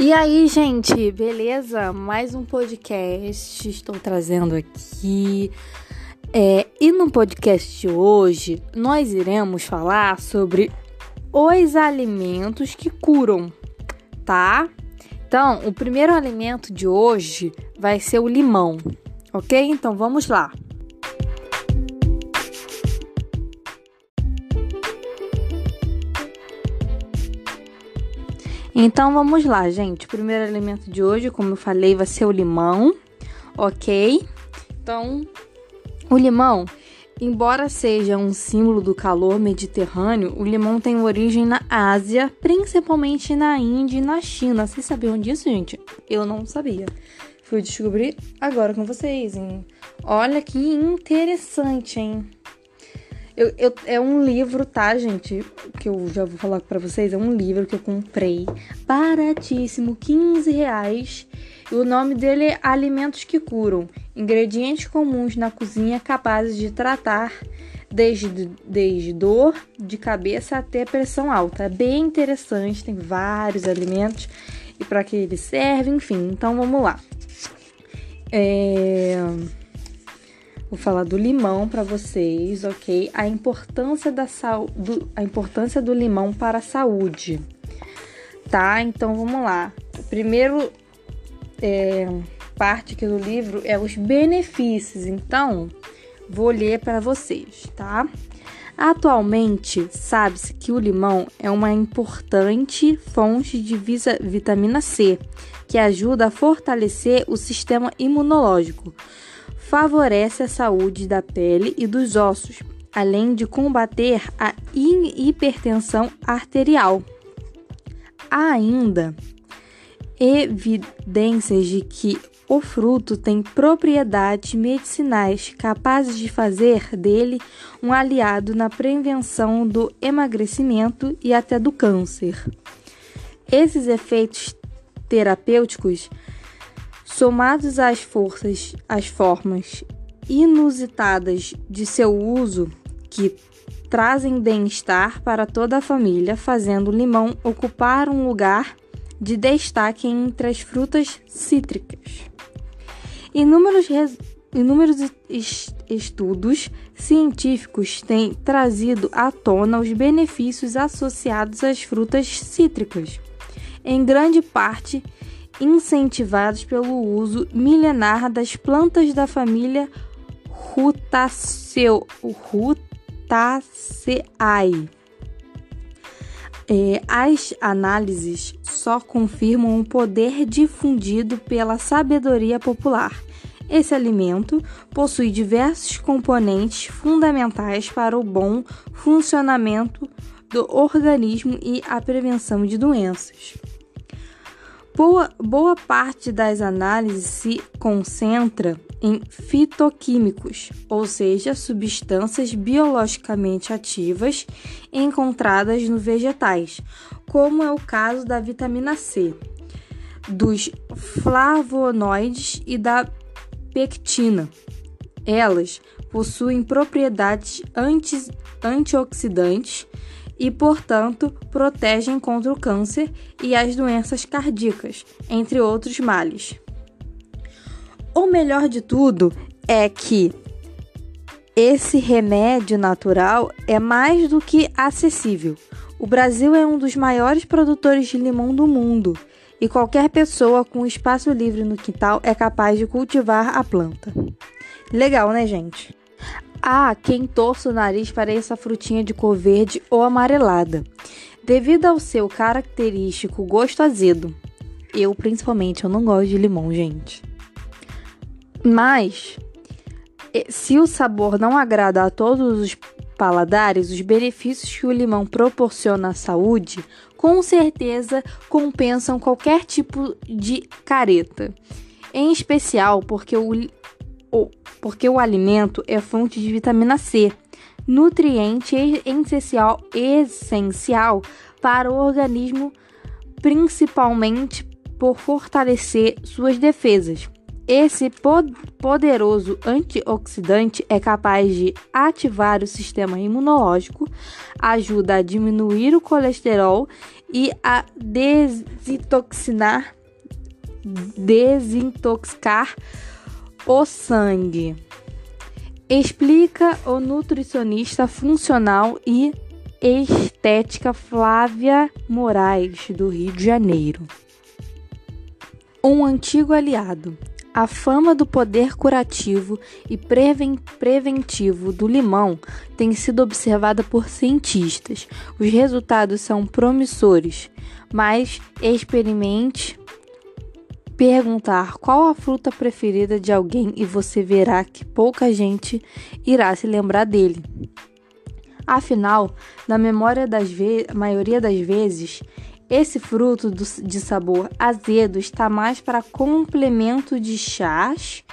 E aí, gente, beleza? Mais um podcast estou trazendo aqui. É, e no podcast de hoje, nós iremos falar sobre os alimentos que curam, tá? Então, o primeiro alimento de hoje vai ser o limão, ok? Então vamos lá. Então vamos lá, gente. O primeiro alimento de hoje, como eu falei, vai ser o limão, ok? Então, o limão, embora seja um símbolo do calor mediterrâneo, o limão tem origem na Ásia, principalmente na Índia e na China. Vocês sabiam disso, gente? Eu não sabia. Fui descobrir agora com vocês, hein? Olha que interessante, hein? Eu, eu, é um livro, tá, gente? Que eu já vou falar pra vocês. É um livro que eu comprei. Baratíssimo, 15 reais. E o nome dele é Alimentos que Curam. Ingredientes comuns na cozinha capazes de tratar desde, desde dor de cabeça até pressão alta. É bem interessante, tem vários alimentos e para que eles servem, enfim. Então vamos lá. É... Vou falar do limão para vocês, ok? A importância da do, a importância do limão para a saúde, tá? Então vamos lá. Primeiro é, parte aqui do livro é os benefícios. Então vou ler para vocês, tá? Atualmente, sabe-se que o limão é uma importante fonte de vitamina C, que ajuda a fortalecer o sistema imunológico favorece a saúde da pele e dos ossos, além de combater a hipertensão arterial. Há ainda evidências de que o fruto tem propriedades medicinais capazes de fazer dele um aliado na prevenção do emagrecimento e até do câncer. Esses efeitos terapêuticos somados às forças, às formas inusitadas de seu uso que trazem bem-estar para toda a família, fazendo o limão ocupar um lugar de destaque entre as frutas cítricas. Inúmeros, inúmeros estudos científicos têm trazido à tona os benefícios associados às frutas cítricas, em grande parte incentivados pelo uso milenar das plantas da família Rutaceae. É, as análises só confirmam o poder difundido pela sabedoria popular. Esse alimento possui diversos componentes fundamentais para o bom funcionamento do organismo e a prevenção de doenças. Boa, boa parte das análises se concentra em fitoquímicos, ou seja, substâncias biologicamente ativas encontradas nos vegetais, como é o caso da vitamina C, dos flavonoides e da pectina. Elas possuem propriedades anti antioxidantes e, portanto, protegem contra o câncer e as doenças cardíacas, entre outros males. O melhor de tudo é que esse remédio natural é mais do que acessível. O Brasil é um dos maiores produtores de limão do mundo e qualquer pessoa com espaço livre no quintal é capaz de cultivar a planta. Legal, né, gente? Há quem torça o nariz para essa frutinha de cor verde ou amarelada, devido ao seu característico gosto azedo. Eu, principalmente, eu não gosto de limão, gente. Mas, se o sabor não agrada a todos os paladares, os benefícios que o limão proporciona à saúde, com certeza compensam qualquer tipo de careta. Em especial porque o, porque o alimento é fonte de vitamina C, nutriente essencial, essencial para o organismo, principalmente por fortalecer suas defesas. Esse poderoso antioxidante é capaz de ativar o sistema imunológico, ajuda a diminuir o colesterol e a desintoxicar, desintoxicar o sangue. Explica o nutricionista funcional e estética Flávia Moraes, do Rio de Janeiro. Um antigo aliado. A fama do poder curativo e preven preventivo do limão tem sido observada por cientistas. Os resultados são promissores, mas experimente perguntar qual a fruta preferida de alguém e você verá que pouca gente irá se lembrar dele. Afinal, na memória das maioria das vezes, esse fruto do, de sabor azedo está mais para complemento de chás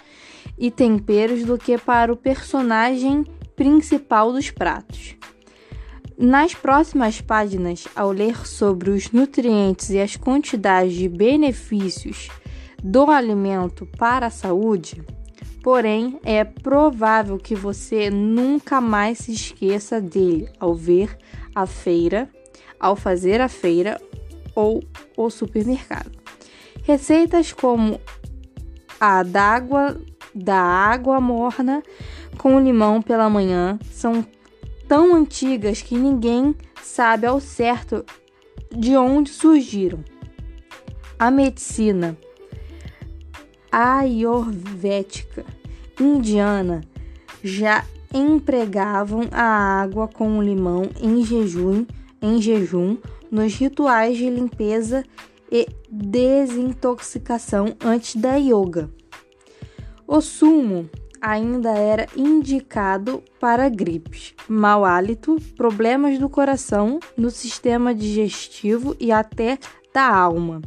e temperos do que para o personagem principal dos pratos. Nas próximas páginas, ao ler sobre os nutrientes e as quantidades de benefícios do alimento para a saúde, porém é provável que você nunca mais se esqueça dele ao ver a feira, ao fazer a feira ou o supermercado. Receitas como a d'água da água morna com limão pela manhã são tão antigas que ninguém sabe ao certo de onde surgiram. A medicina ayurvédica indiana já empregavam a água com limão em jejum, em jejum nos rituais de limpeza e desintoxicação antes da yoga. O sumo ainda era indicado para gripes, mau hálito, problemas do coração, no sistema digestivo e até da alma.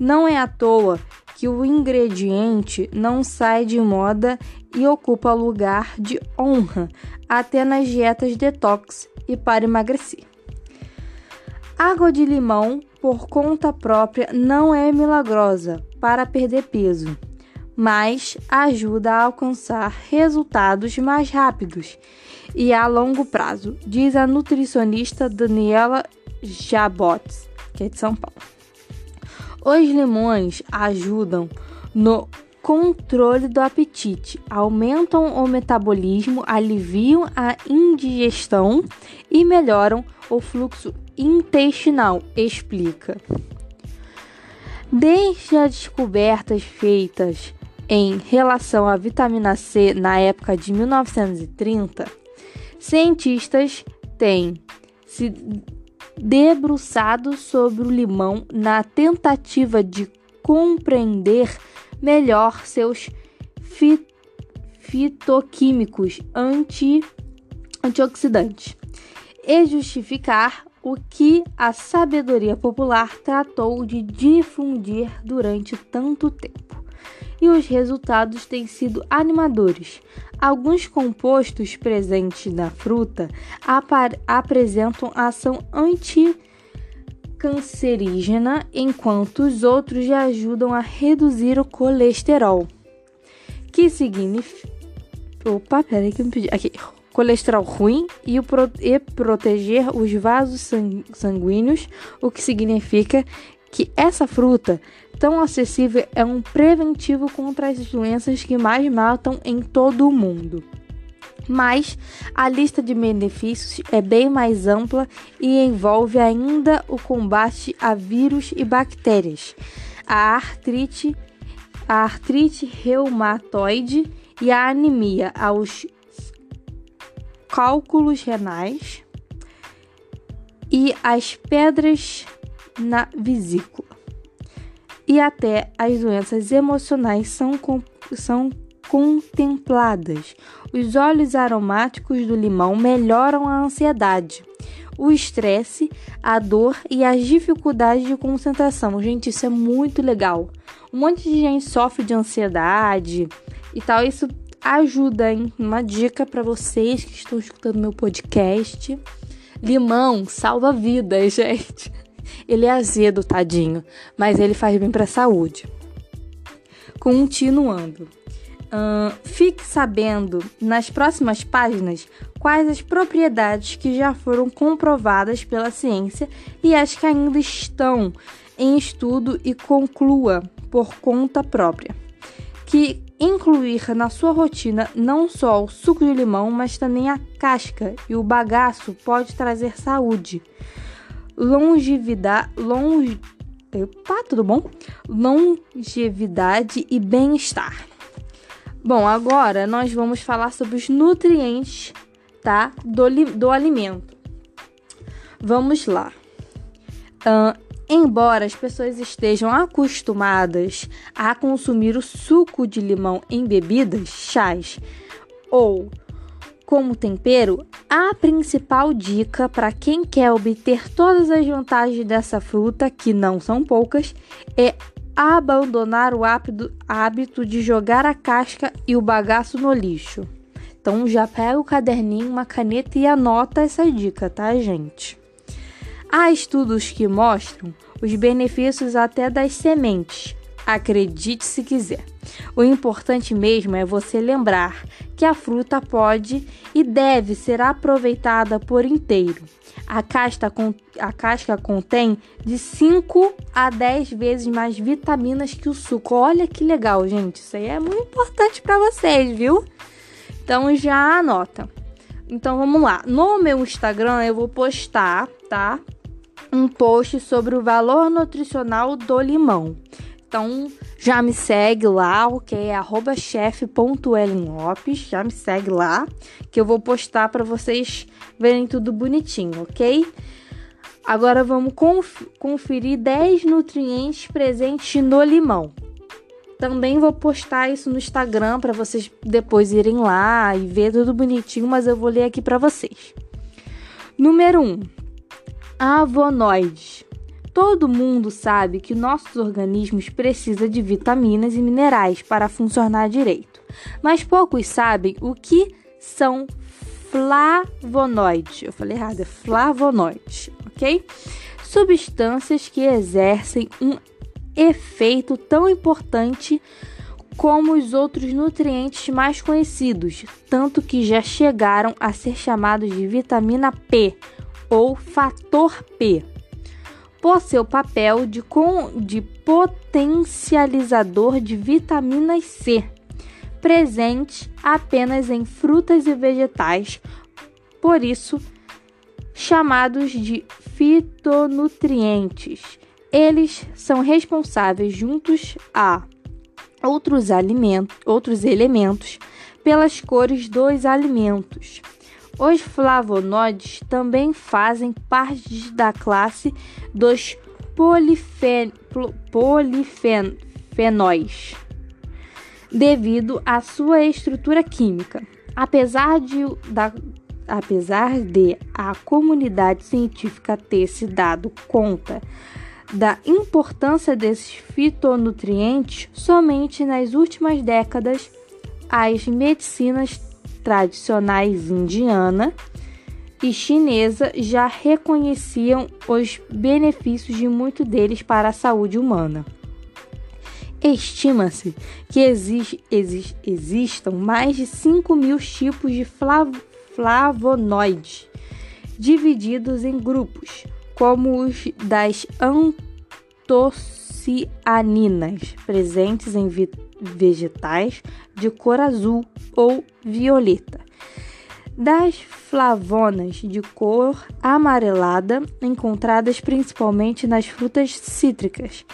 Não é à toa que o ingrediente não sai de moda e ocupa lugar de honra até nas dietas detox e para emagrecer. Água de limão por conta própria não é milagrosa para perder peso, mas ajuda a alcançar resultados mais rápidos e a longo prazo, diz a nutricionista Daniela Jabotes, que é de São Paulo. Os limões ajudam no controle do apetite, aumentam o metabolismo, aliviam a indigestão e melhoram o fluxo intestinal, explica. Desde as descobertas feitas em relação à vitamina C na época de 1930, cientistas têm se debruçado sobre o limão na tentativa de compreender melhor seus fitoquímicos anti antioxidantes e justificar o que a sabedoria popular tratou de difundir durante tanto tempo. E os resultados têm sido animadores. Alguns compostos presentes na fruta apresentam ação anticancerígena, enquanto os outros ajudam a reduzir o colesterol. Que significa. Opa, peraí que eu me pedi. Aqui colesterol ruim e, pro, e proteger os vasos sanguíneos, o que significa que essa fruta tão acessível é um preventivo contra as doenças que mais matam em todo o mundo. Mas a lista de benefícios é bem mais ampla e envolve ainda o combate a vírus e bactérias, a artrite, a artrite reumatoide e a anemia, aos cálculos renais e as pedras na vesícula. E até as doenças emocionais são, são contempladas. Os óleos aromáticos do limão melhoram a ansiedade, o estresse, a dor e as dificuldades de concentração. Gente, isso é muito legal. Um monte de gente sofre de ansiedade e tal. Isso ajuda, hein? Uma dica para vocês que estão escutando meu podcast. Limão salva vidas, gente. Ele é azedo, tadinho, mas ele faz bem para a saúde. Continuando. Uh, fique sabendo nas próximas páginas quais as propriedades que já foram comprovadas pela ciência e as que ainda estão em estudo e conclua por conta própria. Que incluir na sua rotina não só o suco de limão, mas também a casca e o bagaço pode trazer saúde, longevidade, longe, Opa, tudo bom? Longevidade e bem-estar. Bom, agora nós vamos falar sobre os nutrientes, tá? Do, do alimento. Vamos lá. Uh, embora as pessoas estejam acostumadas a consumir o suco de limão em bebidas, chás ou como tempero, a principal dica para quem quer obter todas as vantagens dessa fruta, que não são poucas, é abandonar o hábito de jogar a casca e o bagaço no lixo. Então já pega o caderninho, uma caneta e anota essa dica, tá, gente? Há estudos que mostram os benefícios até das sementes, Acredite se quiser. O importante mesmo é você lembrar que a fruta pode e deve ser aproveitada por inteiro. A casca, a casca contém de 5 a 10 vezes mais vitaminas que o suco. Olha que legal, gente. Isso aí é muito importante para vocês, viu? Então já anota. Então vamos lá. No meu Instagram eu vou postar, tá? Um post sobre o valor nutricional do limão. Então já me segue lá, ok? É chef.elenlopes, já me segue lá, que eu vou postar para vocês verem tudo bonitinho, ok? Agora vamos conf conferir 10 nutrientes presentes no limão. Também vou postar isso no Instagram para vocês depois irem lá e ver tudo bonitinho, mas eu vou ler aqui para vocês. Número 1. Avonoides. Todo mundo sabe que nossos organismos precisam de vitaminas e minerais para funcionar direito, mas poucos sabem o que são flavonoides. Eu falei errado, é flavonoides, ok? Substâncias que exercem um efeito tão importante como os outros nutrientes mais conhecidos, tanto que já chegaram a ser chamados de vitamina P ou fator P por seu papel de, com, de potencializador de vitaminas C, presente apenas em frutas e vegetais, por isso chamados de fitonutrientes. Eles são responsáveis juntos a outros alimentos, outros elementos pelas cores dos alimentos. Os flavonoides também fazem parte da classe dos polifen, polifenóis, devido à sua estrutura química. Apesar de, da, apesar de a comunidade científica ter se dado conta da importância desses fitonutrientes, somente nas últimas décadas as medicinas tradicionais indiana e chinesa já reconheciam os benefícios de muitos deles para a saúde humana. Estima-se que exist, existam mais de 5 mil tipos de flav, flavonoides, divididos em grupos, como os das antocianinas, presentes em vegetais de cor azul ou violeta. Das flavonas de cor amarelada, encontradas principalmente nas frutas cítricas.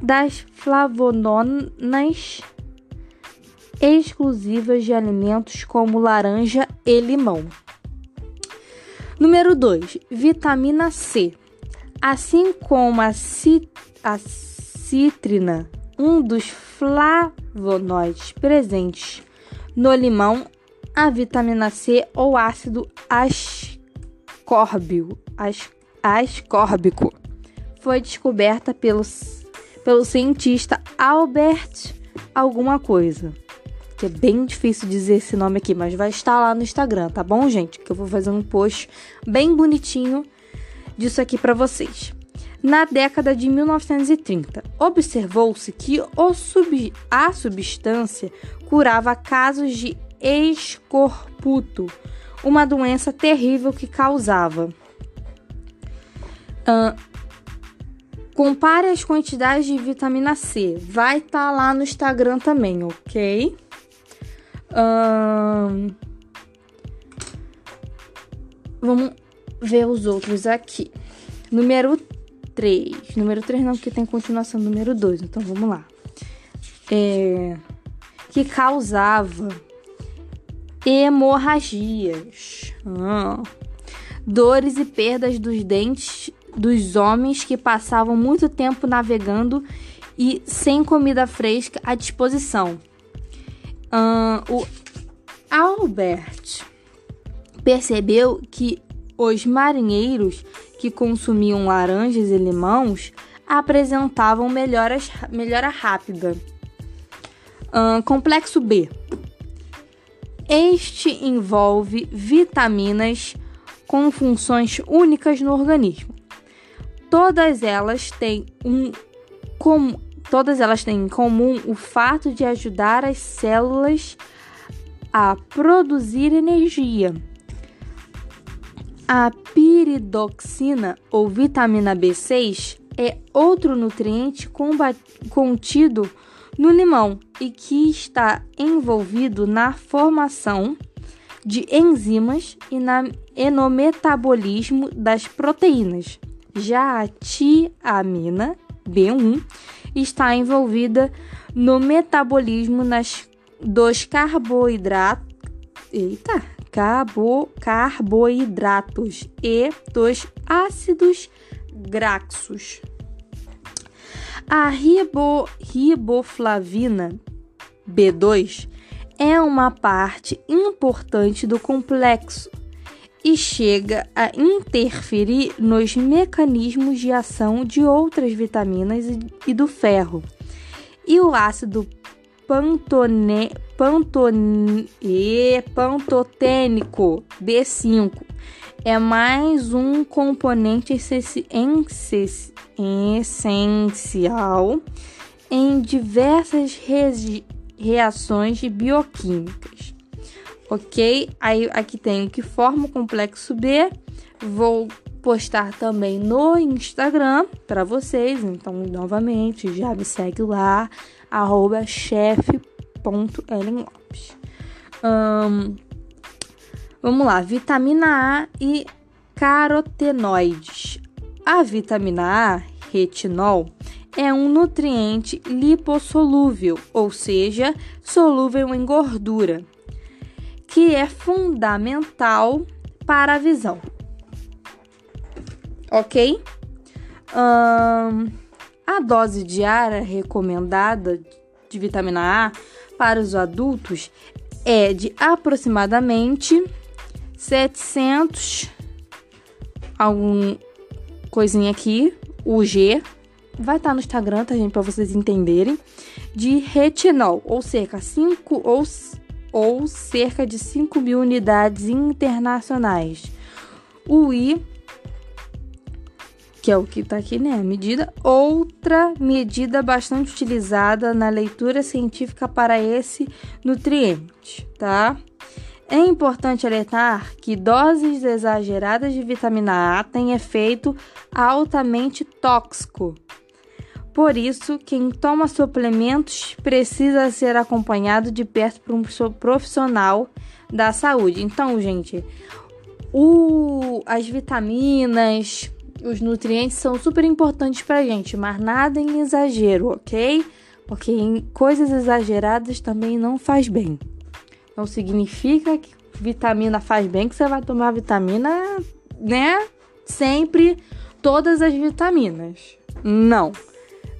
Das flavononas exclusivas de alimentos como laranja e limão. Número 2. Vitamina C. Assim como a, a citrina um dos flavonoides presentes no limão, a vitamina C ou ácido ascórbico, ascórbico foi descoberta pelo, pelo cientista Albert alguma coisa. Que é bem difícil dizer esse nome aqui, mas vai estar lá no Instagram, tá bom, gente? Que eu vou fazer um post bem bonitinho disso aqui para vocês. Na década de 1930, observou-se que sub, a substância curava casos de escorbuto, uma doença terrível que causava. Uh, compare as quantidades de vitamina C. Vai estar tá lá no Instagram também, ok? Uh, vamos ver os outros aqui. Número 3. Número 3 não, porque tem continuação número 2. Então vamos lá. É, que causava hemorragias, ah, dores e perdas dos dentes dos homens que passavam muito tempo navegando e sem comida fresca à disposição. Ah, o Albert percebeu que os marinheiros que consumiam laranjas e limões apresentavam melhoras, melhora rápida. Complexo B. Este envolve vitaminas com funções únicas no organismo. Todas elas têm um com, todas elas têm em comum o fato de ajudar as células a produzir energia. A piridoxina ou vitamina B6 é outro nutriente contido no limão e que está envolvido na formação de enzimas e, na, e no metabolismo das proteínas. Já a tiamina B1 está envolvida no metabolismo nas, dos carboidratos. Eita! Carbo, carboidratos e dos ácidos graxos. A ribo, riboflavina B2 é uma parte importante do complexo e chega a interferir nos mecanismos de ação de outras vitaminas e do ferro. E o ácido pantone, pantone, pantotênico B5 é mais um componente essencial em diversas reações bioquímicas. Ok? Aí aqui tem o que forma o complexo B. Vou postar também no Instagram para vocês. Então, novamente, já me segue lá, arroba chef.ellenlopes. Um, vamos lá, vitamina A e carotenoides. A vitamina A, retinol, é um nutriente lipossolúvel, ou seja, solúvel em gordura, que é fundamental para a visão ok? Um, a dose diária recomendada de vitamina A para os adultos é de aproximadamente 700 algum coisinha aqui, o G vai estar tá no Instagram, tá gente, para vocês entenderem, de retinol, ou cerca 5 ou, ou cerca de 5 mil unidades internacionais. O I que é o que está aqui, né? A medida. Outra medida bastante utilizada na leitura científica para esse nutriente, tá? É importante alertar que doses exageradas de vitamina A têm efeito altamente tóxico. Por isso, quem toma suplementos precisa ser acompanhado de perto por um profissional da saúde. Então, gente, o, as vitaminas, os nutrientes são super importantes pra gente, mas nada em exagero, ok? Porque em coisas exageradas também não faz bem. Não significa que vitamina faz bem, que você vai tomar vitamina, né? Sempre todas as vitaminas. Não.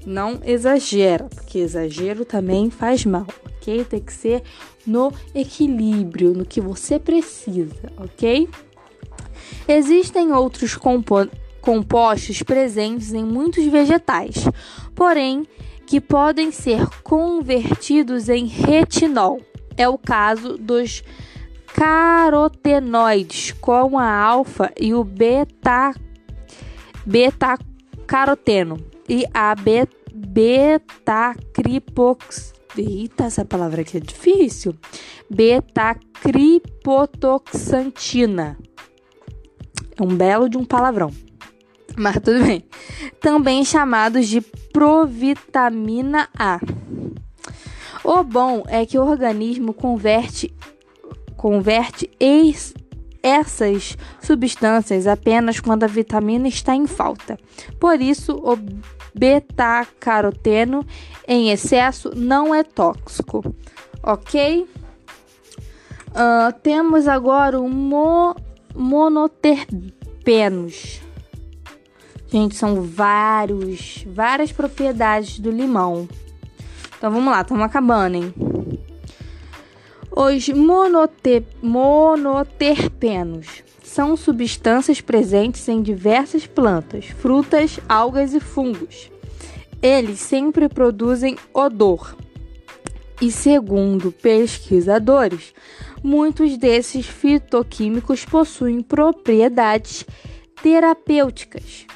Não exagera, porque exagero também faz mal, ok? Tem que ser no equilíbrio, no que você precisa, ok? Existem outros componentes compostos presentes em muitos vegetais, porém que podem ser convertidos em retinol. É o caso dos carotenoides, como a alfa e o beta, beta beta-caroteno e a beta-cripox. Eita, essa palavra aqui é difícil. Beta-cripotoxantina. É um belo de um palavrão. Mas tudo bem. Também chamados de provitamina A. O bom é que o organismo converte converte es, essas substâncias apenas quando a vitamina está em falta. Por isso, o beta-caroteno em excesso não é tóxico, ok? Uh, temos agora o mo monoterpenos. Gente, são vários, várias propriedades do limão. Então vamos lá, estamos acabando, hein? Os monote monoterpenos são substâncias presentes em diversas plantas, frutas, algas e fungos. Eles sempre produzem odor. E segundo pesquisadores, muitos desses fitoquímicos possuem propriedades terapêuticas.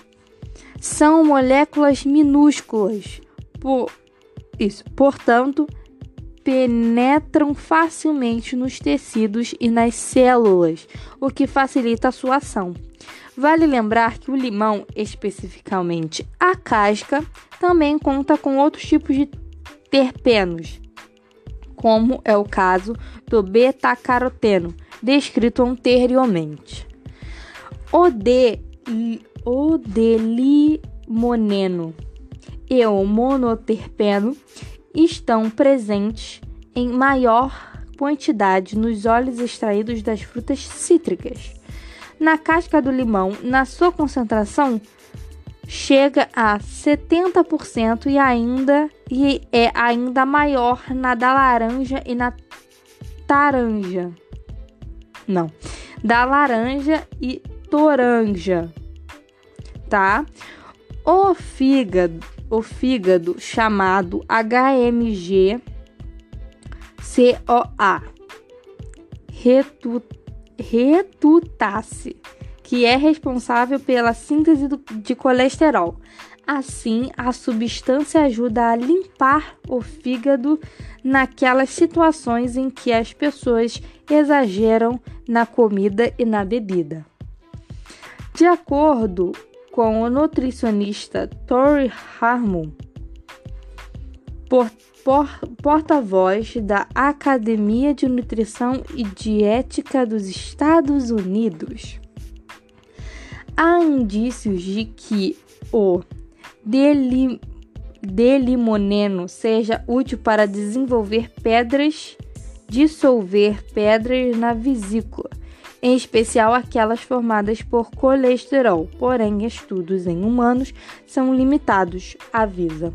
São moléculas minúsculas, por isso, portanto, penetram facilmente nos tecidos e nas células, o que facilita a sua ação. Vale lembrar que o limão, especificamente a casca, também conta com outros tipos de terpenos, como é o caso do beta-caroteno, descrito anteriormente. O, de, o delimoneno e o monoterpeno estão presentes em maior quantidade nos óleos extraídos das frutas cítricas. Na casca do limão, na sua concentração chega a 70% e ainda e é ainda maior na da laranja e na taranja. Não, da laranja e toranja, tá? O fígado o fígado chamado HMG COA retutasse, que é responsável pela síntese do, de colesterol. Assim, a substância ajuda a limpar o fígado naquelas situações em que as pessoas exageram na comida e na bebida. De acordo com o nutricionista Tori Harmon, por, por, porta-voz da Academia de Nutrição e Dietética dos Estados Unidos. Há indícios de que o delim, delimoneno seja útil para desenvolver pedras, dissolver pedras na vesícula em especial aquelas formadas por colesterol. Porém, estudos em humanos são limitados, avisa.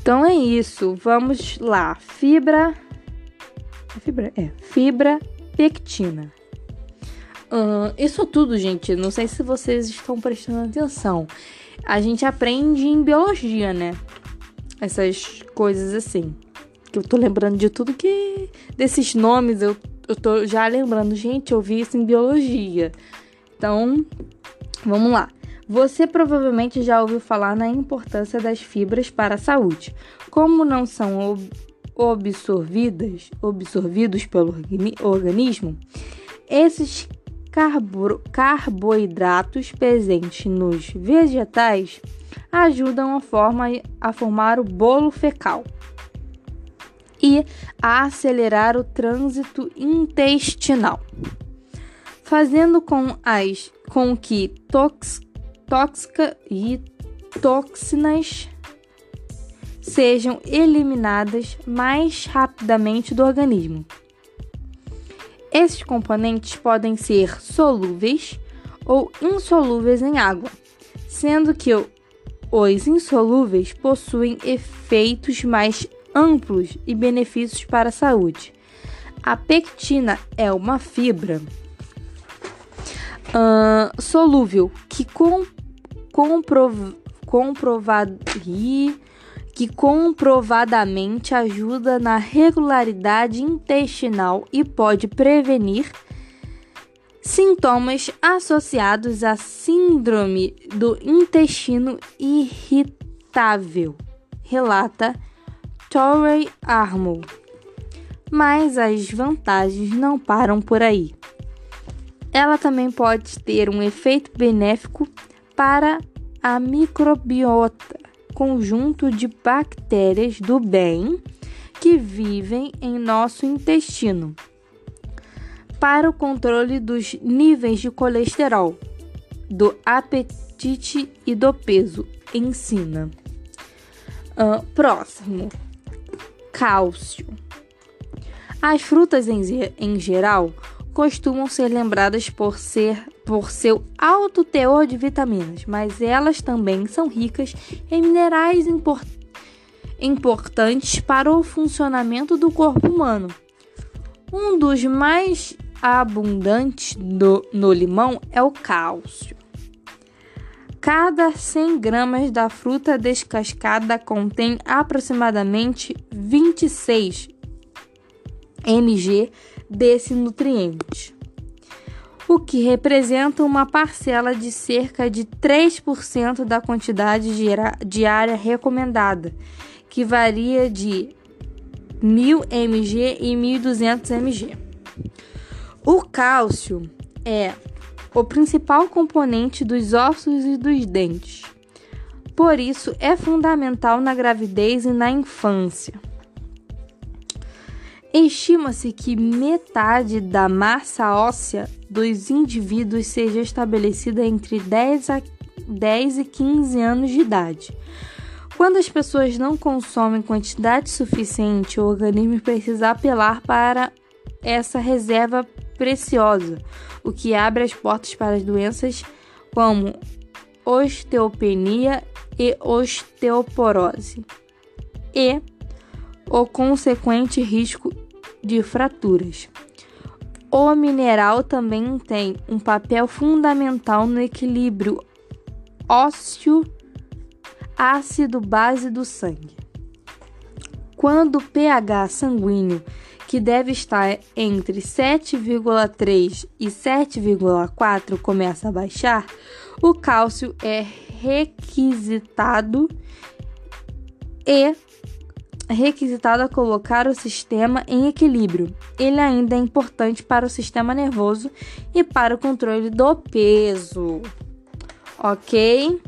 Então é isso, vamos lá. Fibra. Fibra? É, fibra pectina. Isso tudo, gente, não sei se vocês estão prestando atenção. A gente aprende em biologia, né? Essas coisas assim. Que eu tô lembrando de tudo que. desses nomes eu eu tô já lembrando, gente, eu vi isso em biologia. Então, vamos lá. Você provavelmente já ouviu falar na importância das fibras para a saúde. Como não são absorvidas, absorvidos pelo organismo, esses carbo carboidratos presentes nos vegetais ajudam a, forma, a formar o bolo fecal e a acelerar o trânsito intestinal, fazendo com, as, com que tox, tóxica e toxinas sejam eliminadas mais rapidamente do organismo. Esses componentes podem ser solúveis ou insolúveis em água, sendo que os insolúveis possuem efeitos mais amplos e benefícios para a saúde. A pectina é uma fibra uh, solúvel que com, comprov, comprovado, que comprovadamente ajuda na regularidade intestinal e pode prevenir Sintomas associados à síndrome do intestino irritável, relata Torrey Armour. Mas as vantagens não param por aí. Ela também pode ter um efeito benéfico para a microbiota, conjunto de bactérias do bem que vivem em nosso intestino para o controle dos níveis de colesterol, do apetite e do peso. Ensina. Uh, próximo: cálcio. As frutas em, em geral costumam ser lembradas por ser por seu alto teor de vitaminas, mas elas também são ricas em minerais import importantes para o funcionamento do corpo humano. Um dos mais abundante do, no limão é o cálcio. Cada 100 gramas da fruta descascada contém aproximadamente 26 mg desse nutriente, o que representa uma parcela de cerca de 3% da quantidade diária recomendada, que varia de 1000 mg e 1200 mg. O cálcio é o principal componente dos ossos e dos dentes. Por isso, é fundamental na gravidez e na infância. Estima-se que metade da massa óssea dos indivíduos seja estabelecida entre 10, a 10 e 15 anos de idade. Quando as pessoas não consomem quantidade suficiente, o organismo precisa apelar para essa reserva preciosa, o que abre as portas para as doenças como osteopenia e osteoporose e o consequente risco de fraturas. O mineral também tem um papel fundamental no equilíbrio ósseo ácido-base do sangue. Quando o pH sanguíneo que deve estar entre 7,3 e 7,4 começa a baixar, o cálcio é requisitado e requisitado a colocar o sistema em equilíbrio. Ele ainda é importante para o sistema nervoso e para o controle do peso. Ok?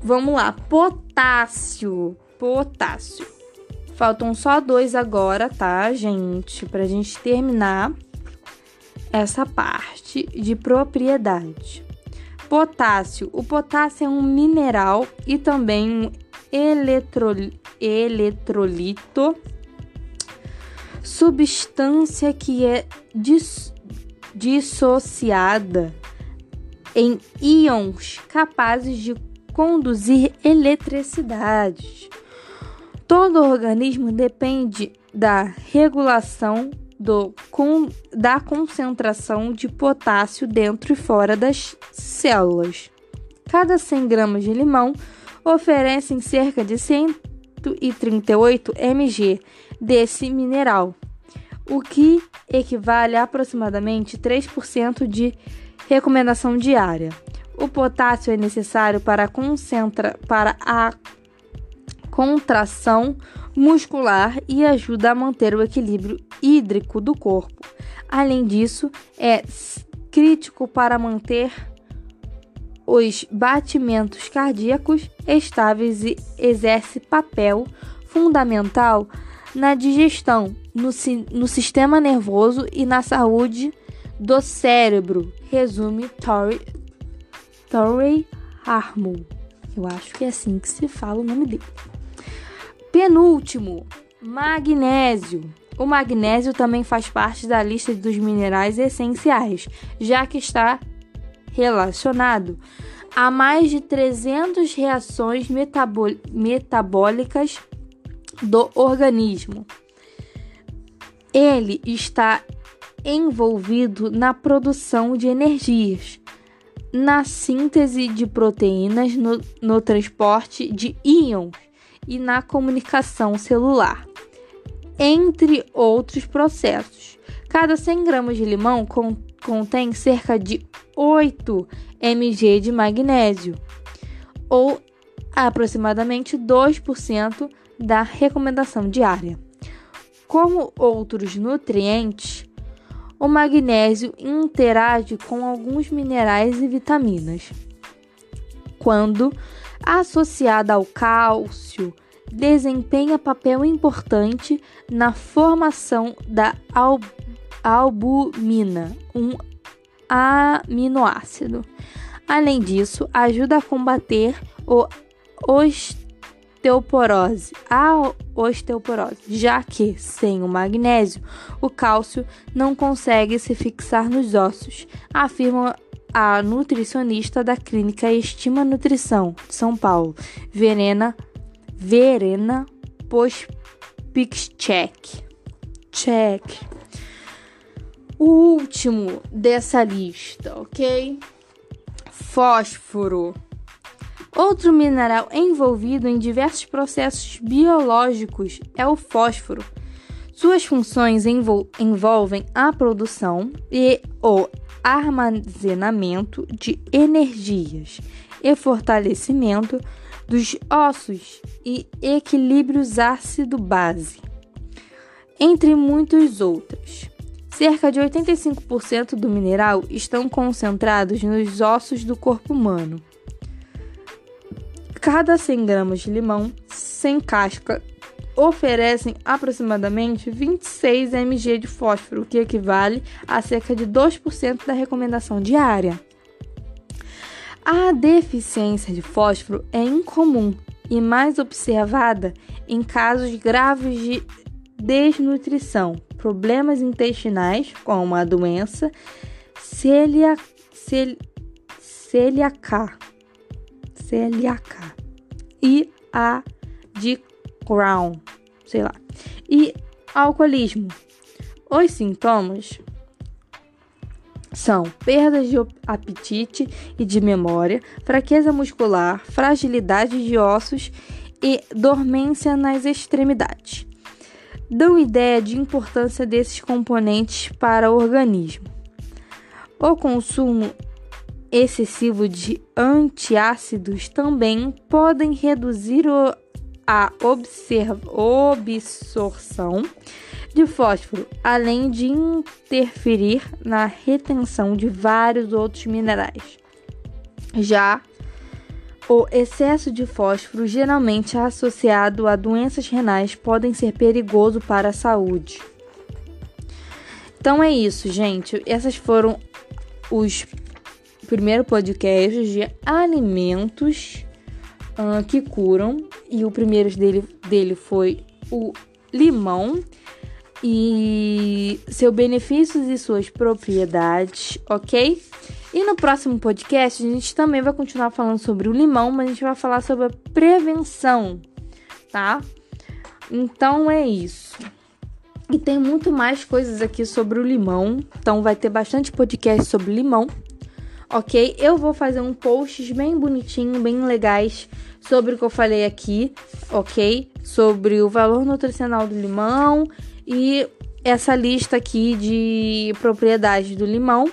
Vamos lá, potássio. Potássio. Faltam só dois agora, tá, gente? Pra gente terminar essa parte de propriedade. Potássio. O potássio é um mineral e também um eletrolito, substância que é dis dissociada em íons capazes de conduzir eletricidade. Todo organismo depende da regulação do, com, da concentração de potássio dentro e fora das células. Cada 100 gramas de limão oferecem cerca de 138 mg desse mineral, o que equivale a aproximadamente 3% de recomendação diária. O potássio é necessário para, concentra, para a contração muscular e ajuda a manter o equilíbrio hídrico do corpo. Além disso, é crítico para manter os batimentos cardíacos estáveis e exerce papel fundamental na digestão, no, no sistema nervoso e na saúde do cérebro, resume Torrey, Torrey Harmon. Eu acho que é assim que se fala o nome dele. Penúltimo, magnésio. O magnésio também faz parte da lista dos minerais essenciais, já que está relacionado a mais de 300 reações metabólicas do organismo. Ele está envolvido na produção de energias, na síntese de proteínas, no, no transporte de íons e na comunicação celular, entre outros processos. Cada 100 gramas de limão contém cerca de 8 mg de magnésio, ou aproximadamente 2% da recomendação diária. Como outros nutrientes, o magnésio interage com alguns minerais e vitaminas. Quando associada ao cálcio, desempenha papel importante na formação da albumina, um aminoácido. Além disso, ajuda a combater o osteoporose, a osteoporose, já que sem o magnésio, o cálcio não consegue se fixar nos ossos, afirma a nutricionista da clínica Estima Nutrição de São Paulo, Verena Verena Pospixcheck. Check. O último dessa lista, ok? Fósforo. Outro mineral envolvido em diversos processos biológicos é o fósforo. Suas funções envol envolvem a produção e o armazenamento de energias e fortalecimento dos ossos e equilíbrios ácido-base, entre muitos outros. Cerca de 85% do mineral estão concentrados nos ossos do corpo humano. Cada 100 gramas de limão sem casca oferecem aproximadamente 26 mg de fósforo, que equivale a cerca de 2% da recomendação diária. A deficiência de fósforo é incomum e mais observada em casos graves de desnutrição, problemas intestinais, como a doença celiac, cel, celiacar e a de Crohn, sei lá, e alcoolismo. Os sintomas são perdas de apetite e de memória, fraqueza muscular, fragilidade de ossos e dormência nas extremidades. Dão ideia de importância desses componentes para o organismo. O consumo excessivo de antiácidos também podem reduzir a absorção de fósforo, além de interferir na retenção de vários outros minerais. Já o excesso de fósforo, geralmente associado a doenças renais, podem ser perigoso para a saúde. Então é isso, gente. Essas foram os primeiro podcast de alimentos uh, que curam. E o primeiro dele, dele foi o limão e seus benefícios e suas propriedades, ok? E no próximo podcast a gente também vai continuar falando sobre o limão, mas a gente vai falar sobre a prevenção, tá? Então é isso. E tem muito mais coisas aqui sobre o limão, então vai ter bastante podcast sobre limão ok? Eu vou fazer um posts bem bonitinho, bem legais sobre o que eu falei aqui, ok? Sobre o valor nutricional do limão e essa lista aqui de propriedades do limão,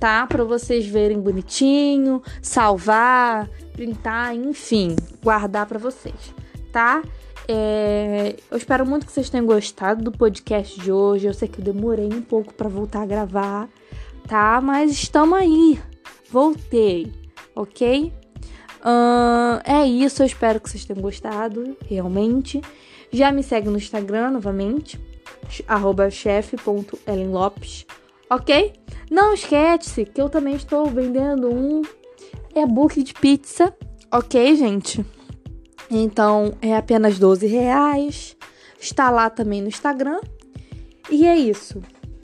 tá? Para vocês verem bonitinho, salvar, printar, enfim, guardar para vocês, tá? É, eu espero muito que vocês tenham gostado do podcast de hoje. Eu sei que eu demorei um pouco para voltar a gravar tá? Mas estamos aí. Voltei, ok? Uh, é isso, eu espero que vocês tenham gostado, realmente. Já me segue no Instagram novamente, arroba chefe.ellenlopes, ok? Não esquece que eu também estou vendendo um e-book de pizza, ok, gente? Então é apenas 12 reais. Está lá também no Instagram. E é isso.